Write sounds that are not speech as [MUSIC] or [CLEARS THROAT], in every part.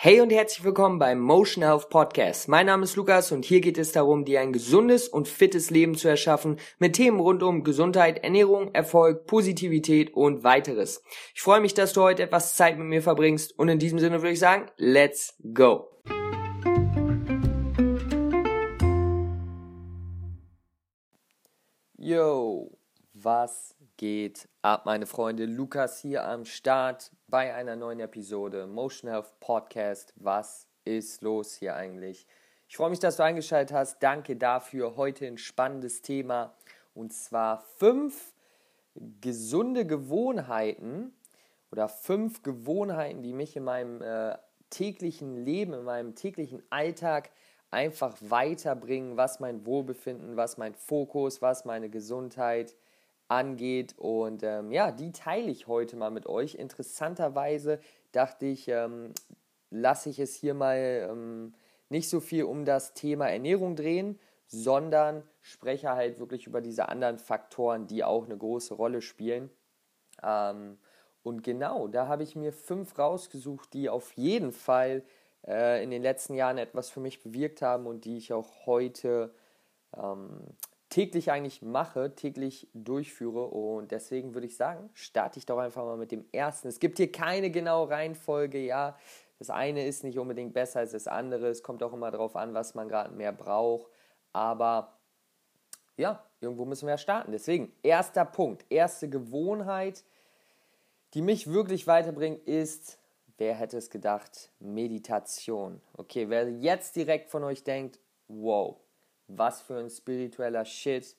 Hey und herzlich willkommen beim Motion Health Podcast. Mein Name ist Lukas und hier geht es darum, dir ein gesundes und fittes Leben zu erschaffen mit Themen rund um Gesundheit, Ernährung, Erfolg, Positivität und weiteres. Ich freue mich, dass du heute etwas Zeit mit mir verbringst und in diesem Sinne würde ich sagen, let's go. Yo, was geht ab, meine Freunde? Lukas hier am Start bei einer neuen Episode Motion Health Podcast. Was ist los hier eigentlich? Ich freue mich, dass du eingeschaltet hast. Danke dafür. Heute ein spannendes Thema und zwar fünf gesunde Gewohnheiten oder fünf Gewohnheiten, die mich in meinem äh, täglichen Leben, in meinem täglichen Alltag einfach weiterbringen, was mein Wohlbefinden, was mein Fokus, was meine Gesundheit angeht. Und ähm, ja, die teile ich heute mal mit euch. Interessanterweise dachte ich, ähm, lasse ich es hier mal ähm, nicht so viel um das Thema Ernährung drehen, sondern spreche halt wirklich über diese anderen Faktoren, die auch eine große Rolle spielen. Ähm, und genau, da habe ich mir fünf rausgesucht, die auf jeden Fall äh, in den letzten Jahren etwas für mich bewirkt haben und die ich auch heute ähm, täglich eigentlich mache, täglich durchführe. Und deswegen würde ich sagen, starte ich doch einfach mal mit dem ersten. Es gibt hier keine genaue Reihenfolge, ja. Das eine ist nicht unbedingt besser als das andere. Es kommt auch immer darauf an, was man gerade mehr braucht. Aber ja, irgendwo müssen wir ja starten. Deswegen, erster Punkt, erste Gewohnheit, die mich wirklich weiterbringt, ist, wer hätte es gedacht, Meditation. Okay, wer jetzt direkt von euch denkt, wow, was für ein spiritueller Shit.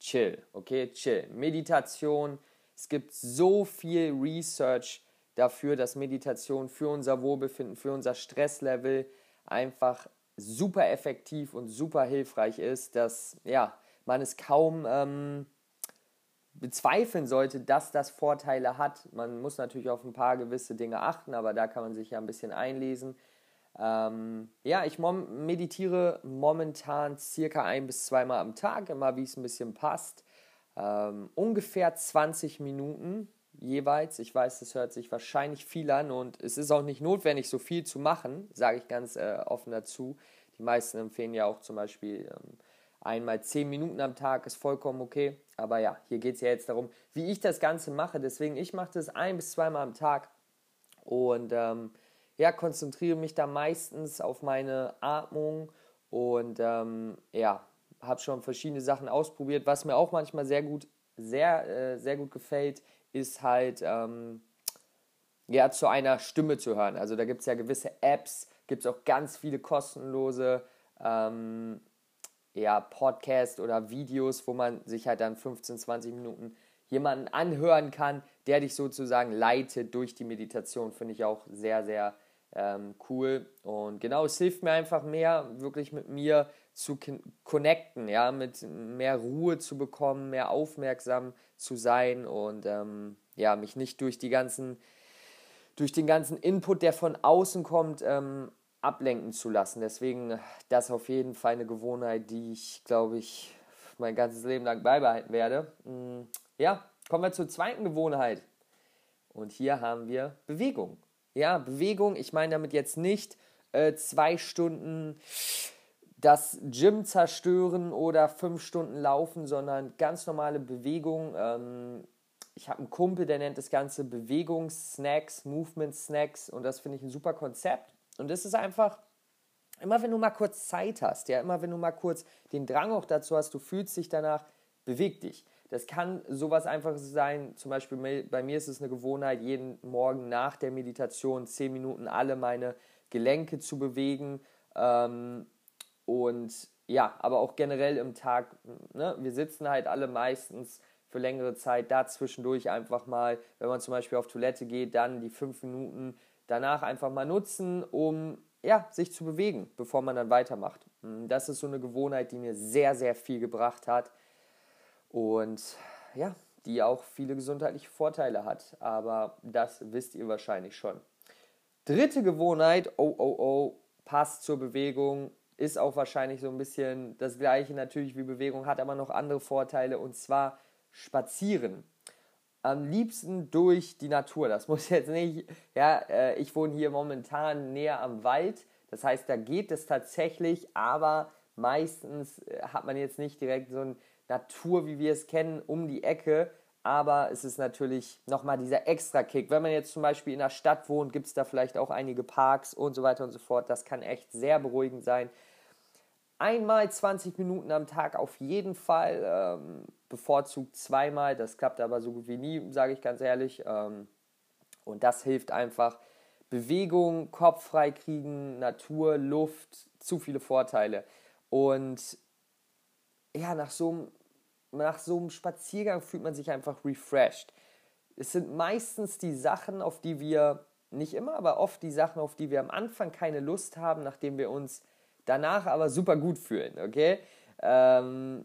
Chill, okay? Chill. Meditation. Es gibt so viel Research dafür, dass Meditation für unser Wohlbefinden, für unser Stresslevel einfach super effektiv und super hilfreich ist, dass ja, man es kaum ähm, bezweifeln sollte, dass das Vorteile hat. Man muss natürlich auf ein paar gewisse Dinge achten, aber da kann man sich ja ein bisschen einlesen. Ähm, ja, ich mom meditiere momentan circa ein bis zweimal am Tag, immer wie es ein bisschen passt. Ähm, ungefähr 20 Minuten jeweils. Ich weiß, das hört sich wahrscheinlich viel an und es ist auch nicht notwendig, so viel zu machen, sage ich ganz äh, offen dazu. Die meisten empfehlen ja auch zum Beispiel ähm, einmal 10 Minuten am Tag, ist vollkommen okay. Aber ja, hier geht es ja jetzt darum, wie ich das Ganze mache. Deswegen, ich mache das ein bis zweimal am Tag und ähm, ja, konzentriere mich da meistens auf meine Atmung und ähm, ja, habe schon verschiedene Sachen ausprobiert. Was mir auch manchmal sehr gut, sehr, äh, sehr gut gefällt, ist halt ähm, ja, zu einer Stimme zu hören. Also da gibt es ja gewisse Apps, gibt es auch ganz viele kostenlose ähm, ja, Podcasts oder Videos, wo man sich halt dann 15, 20 Minuten jemanden anhören kann, der dich sozusagen leitet durch die Meditation. Finde ich auch sehr, sehr ähm, cool. Und genau, es hilft mir einfach mehr, wirklich mit mir zu connecten, ja, mit mehr Ruhe zu bekommen, mehr aufmerksam zu sein und ähm, ja, mich nicht durch die ganzen, durch den ganzen Input, der von außen kommt, ähm, ablenken zu lassen. Deswegen das auf jeden Fall eine Gewohnheit, die ich, glaube ich, mein ganzes Leben lang beibehalten werde. Mm, ja, kommen wir zur zweiten Gewohnheit. Und hier haben wir Bewegung. Ja, Bewegung, ich meine damit jetzt nicht äh, zwei Stunden das Gym zerstören oder fünf Stunden laufen, sondern ganz normale Bewegung. Ähm, ich habe einen Kumpel, der nennt das Ganze Bewegungssnacks, Movement Snacks und das finde ich ein super Konzept. Und das ist einfach, immer wenn du mal kurz Zeit hast, ja, immer wenn du mal kurz den Drang auch dazu hast, du fühlst dich danach, beweg dich. Das kann sowas einfaches sein. Zum Beispiel bei mir ist es eine Gewohnheit, jeden Morgen nach der Meditation zehn Minuten alle meine Gelenke zu bewegen. Ähm, und ja, aber auch generell im Tag. Ne? Wir sitzen halt alle meistens für längere Zeit da zwischendurch einfach mal, wenn man zum Beispiel auf Toilette geht, dann die fünf Minuten danach einfach mal nutzen, um ja, sich zu bewegen, bevor man dann weitermacht. Das ist so eine Gewohnheit, die mir sehr, sehr viel gebracht hat und ja, die auch viele gesundheitliche Vorteile hat. Aber das wisst ihr wahrscheinlich schon. Dritte Gewohnheit, oh oh oh, passt zur Bewegung, ist auch wahrscheinlich so ein bisschen das gleiche natürlich wie Bewegung, hat aber noch andere Vorteile und zwar spazieren. am liebsten durch die Natur. Das muss jetzt nicht, ja, äh, ich wohne hier momentan näher am Wald. Das heißt, da geht es tatsächlich, aber meistens äh, hat man jetzt nicht direkt so eine Natur, wie wir es kennen, um die Ecke. Aber es ist natürlich nochmal dieser extra Kick. Wenn man jetzt zum Beispiel in der Stadt wohnt, gibt es da vielleicht auch einige Parks und so weiter und so fort. Das kann echt sehr beruhigend sein. Einmal 20 Minuten am Tag auf jeden Fall. Ähm, bevorzugt zweimal. Das klappt aber so gut wie nie, sage ich ganz ehrlich. Ähm, und das hilft einfach. Bewegung, Kopf frei kriegen, Natur, Luft, zu viele Vorteile. Und ja, nach so einem nach Spaziergang fühlt man sich einfach refreshed. Es sind meistens die Sachen, auf die wir, nicht immer, aber oft die Sachen, auf die wir am Anfang keine Lust haben, nachdem wir uns danach aber super gut fühlen, okay? Ähm,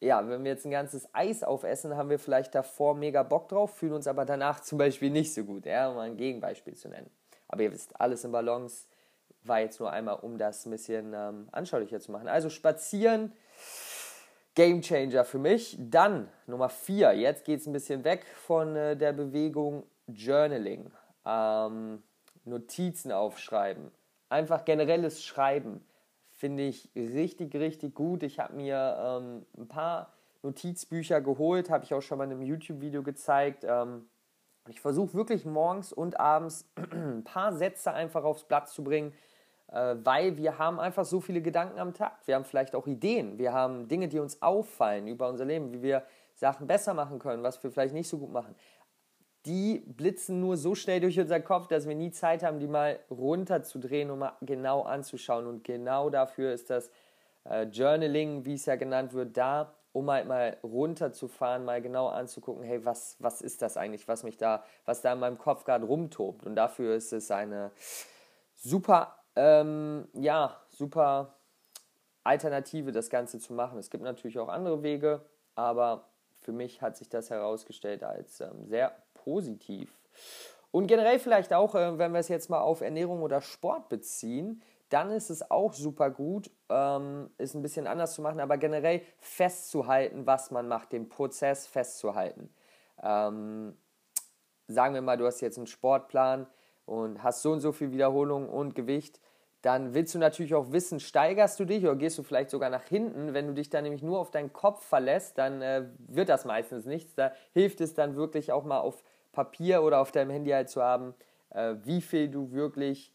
ja, wenn wir jetzt ein ganzes Eis aufessen, haben wir vielleicht davor mega Bock drauf, fühlen uns aber danach zum Beispiel nicht so gut, ja, um ein Gegenbeispiel zu nennen. Aber ihr wisst, alles in Balance war jetzt nur einmal, um das ein bisschen ähm, anschaulicher zu machen. Also spazieren, Game Changer für mich. Dann Nummer 4, jetzt geht es ein bisschen weg von äh, der Bewegung Journaling. Ähm, Notizen aufschreiben. Einfach generelles Schreiben finde ich richtig, richtig gut. Ich habe mir ähm, ein paar Notizbücher geholt, habe ich auch schon mal in einem YouTube-Video gezeigt. Ähm, ich versuche wirklich morgens und abends [CLEARS THROAT] ein paar Sätze einfach aufs Blatt zu bringen, weil wir haben einfach so viele Gedanken am Tag. Wir haben vielleicht auch Ideen, wir haben Dinge, die uns auffallen über unser Leben, wie wir Sachen besser machen können, was wir vielleicht nicht so gut machen. Die blitzen nur so schnell durch unseren Kopf, dass wir nie Zeit haben, die mal runterzudrehen und mal genau anzuschauen. Und genau dafür ist das äh, Journaling, wie es ja genannt wird, da, um halt mal runterzufahren, mal genau anzugucken, hey, was, was ist das eigentlich, was mich da, was da in meinem Kopf gerade rumtobt. Und dafür ist es eine super ähm, ja, super Alternative, das Ganze zu machen. Es gibt natürlich auch andere Wege, aber für mich hat sich das herausgestellt als ähm, sehr positiv. Und generell vielleicht auch, äh, wenn wir es jetzt mal auf Ernährung oder Sport beziehen, dann ist es auch super gut, ähm, ist ein bisschen anders zu machen, aber generell festzuhalten, was man macht, den Prozess festzuhalten. Ähm, sagen wir mal, du hast jetzt einen Sportplan und hast so und so viel Wiederholung und Gewicht dann willst du natürlich auch wissen, steigerst du dich oder gehst du vielleicht sogar nach hinten. Wenn du dich dann nämlich nur auf deinen Kopf verlässt, dann äh, wird das meistens nichts. Da hilft es dann wirklich auch mal auf Papier oder auf deinem Handy halt zu haben, äh, wie viel du wirklich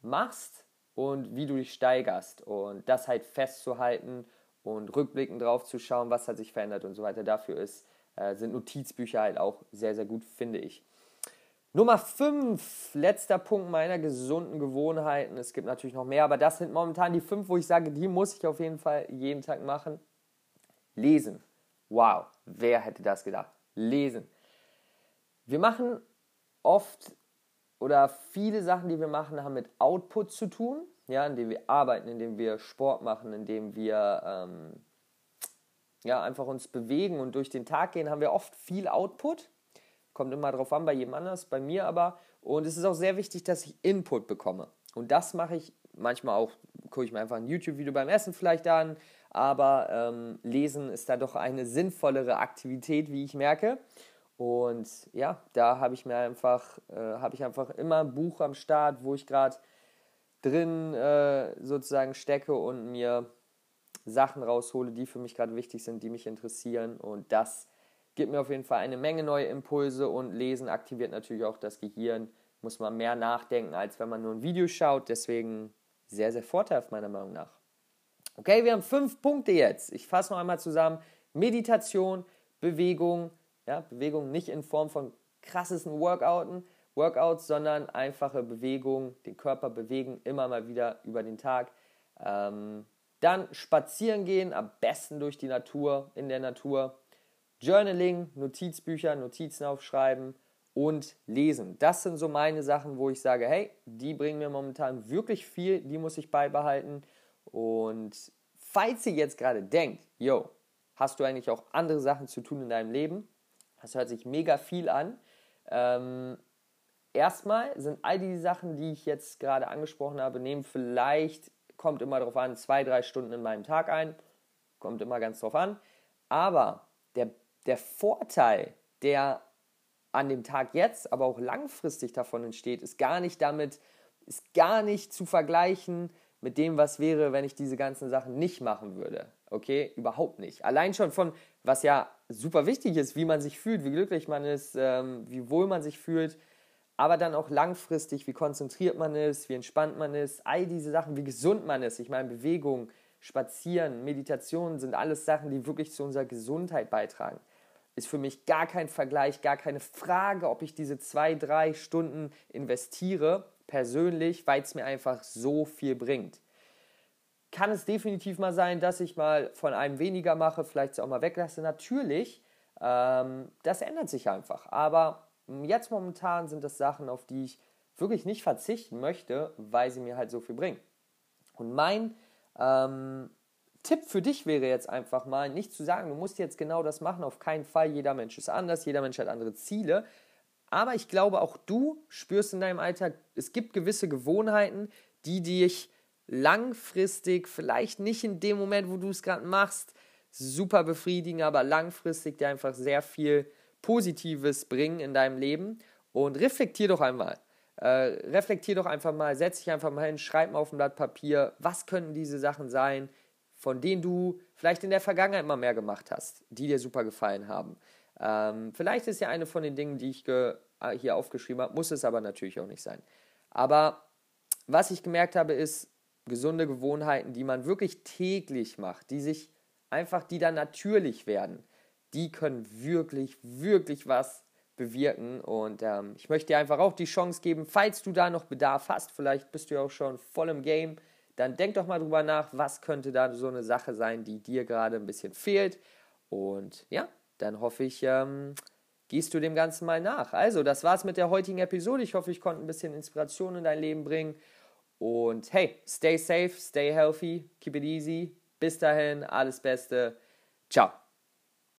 machst und wie du dich steigerst. Und das halt festzuhalten und rückblickend drauf zu schauen, was hat sich verändert und so weiter. Dafür ist, äh, sind Notizbücher halt auch sehr, sehr gut, finde ich. Nummer 5, letzter Punkt meiner gesunden Gewohnheiten. Es gibt natürlich noch mehr, aber das sind momentan die fünf, wo ich sage, die muss ich auf jeden Fall jeden Tag machen. Lesen. Wow, wer hätte das gedacht? Lesen. Wir machen oft oder viele Sachen, die wir machen, haben mit Output zu tun, ja, indem wir arbeiten, indem wir Sport machen, indem wir ähm, ja, einfach uns bewegen und durch den Tag gehen, haben wir oft viel Output Kommt immer drauf an, bei jedem anders, bei mir aber. Und es ist auch sehr wichtig, dass ich Input bekomme. Und das mache ich manchmal auch, gucke ich mir einfach ein YouTube-Video beim Essen vielleicht an. Aber ähm, Lesen ist da doch eine sinnvollere Aktivität, wie ich merke. Und ja, da habe ich mir einfach, äh, habe ich einfach immer ein Buch am Start, wo ich gerade drin äh, sozusagen stecke und mir Sachen raushole, die für mich gerade wichtig sind, die mich interessieren. Und das gibt mir auf jeden Fall eine Menge neue Impulse und Lesen aktiviert natürlich auch das Gehirn. Muss man mehr nachdenken, als wenn man nur ein Video schaut. Deswegen sehr, sehr vorteilhaft meiner Meinung nach. Okay, wir haben fünf Punkte jetzt. Ich fasse noch einmal zusammen. Meditation, Bewegung, ja, Bewegung nicht in Form von krassesten Workouten, Workouts, sondern einfache Bewegung, den Körper bewegen, immer mal wieder über den Tag. Ähm, dann spazieren gehen, am besten durch die Natur, in der Natur. Journaling, Notizbücher, Notizen aufschreiben und lesen. Das sind so meine Sachen, wo ich sage, hey, die bringen mir momentan wirklich viel, die muss ich beibehalten. Und falls ihr jetzt gerade denkt, yo, hast du eigentlich auch andere Sachen zu tun in deinem Leben? Das hört sich mega viel an. Ähm, erstmal sind all die Sachen, die ich jetzt gerade angesprochen habe, nehmen vielleicht, kommt immer darauf an, zwei, drei Stunden in meinem Tag ein. Kommt immer ganz drauf an. Aber der der Vorteil, der an dem Tag jetzt, aber auch langfristig davon entsteht, ist gar nicht damit, ist gar nicht zu vergleichen mit dem, was wäre, wenn ich diese ganzen Sachen nicht machen würde. Okay, überhaupt nicht. Allein schon von, was ja super wichtig ist, wie man sich fühlt, wie glücklich man ist, ähm, wie wohl man sich fühlt, aber dann auch langfristig, wie konzentriert man ist, wie entspannt man ist, all diese Sachen, wie gesund man ist. Ich meine, Bewegung, Spazieren, Meditation sind alles Sachen, die wirklich zu unserer Gesundheit beitragen. Ist für mich gar kein Vergleich, gar keine Frage, ob ich diese zwei, drei Stunden investiere, persönlich, weil es mir einfach so viel bringt. Kann es definitiv mal sein, dass ich mal von einem weniger mache, vielleicht auch mal weglasse? Natürlich, ähm, das ändert sich einfach. Aber jetzt momentan sind das Sachen, auf die ich wirklich nicht verzichten möchte, weil sie mir halt so viel bringen. Und mein ähm, Tipp für dich wäre jetzt einfach mal, nicht zu sagen, du musst jetzt genau das machen, auf keinen Fall. Jeder Mensch ist anders, jeder Mensch hat andere Ziele. Aber ich glaube, auch du spürst in deinem Alltag, es gibt gewisse Gewohnheiten, die dich langfristig, vielleicht nicht in dem Moment, wo du es gerade machst, super befriedigen, aber langfristig dir einfach sehr viel Positives bringen in deinem Leben. Und reflektier doch einmal. Äh, reflektier doch einfach mal, setz dich einfach mal hin, schreib mal auf ein Blatt Papier, was könnten diese Sachen sein, von denen du vielleicht in der Vergangenheit mal mehr gemacht hast, die dir super gefallen haben. Ähm, vielleicht ist ja eine von den Dingen, die ich äh, hier aufgeschrieben habe, muss es aber natürlich auch nicht sein. Aber was ich gemerkt habe, ist gesunde Gewohnheiten, die man wirklich täglich macht, die sich einfach, die dann natürlich werden, die können wirklich, wirklich was bewirken. Und ähm, ich möchte dir einfach auch die Chance geben, falls du da noch Bedarf hast, vielleicht bist du ja auch schon voll im Game, dann denk doch mal drüber nach, was könnte da so eine Sache sein, die dir gerade ein bisschen fehlt. Und ja, dann hoffe ich, ähm, gehst du dem Ganzen mal nach. Also, das war's mit der heutigen Episode. Ich hoffe, ich konnte ein bisschen Inspiration in dein Leben bringen. Und hey, stay safe, stay healthy, keep it easy. Bis dahin, alles Beste. Ciao.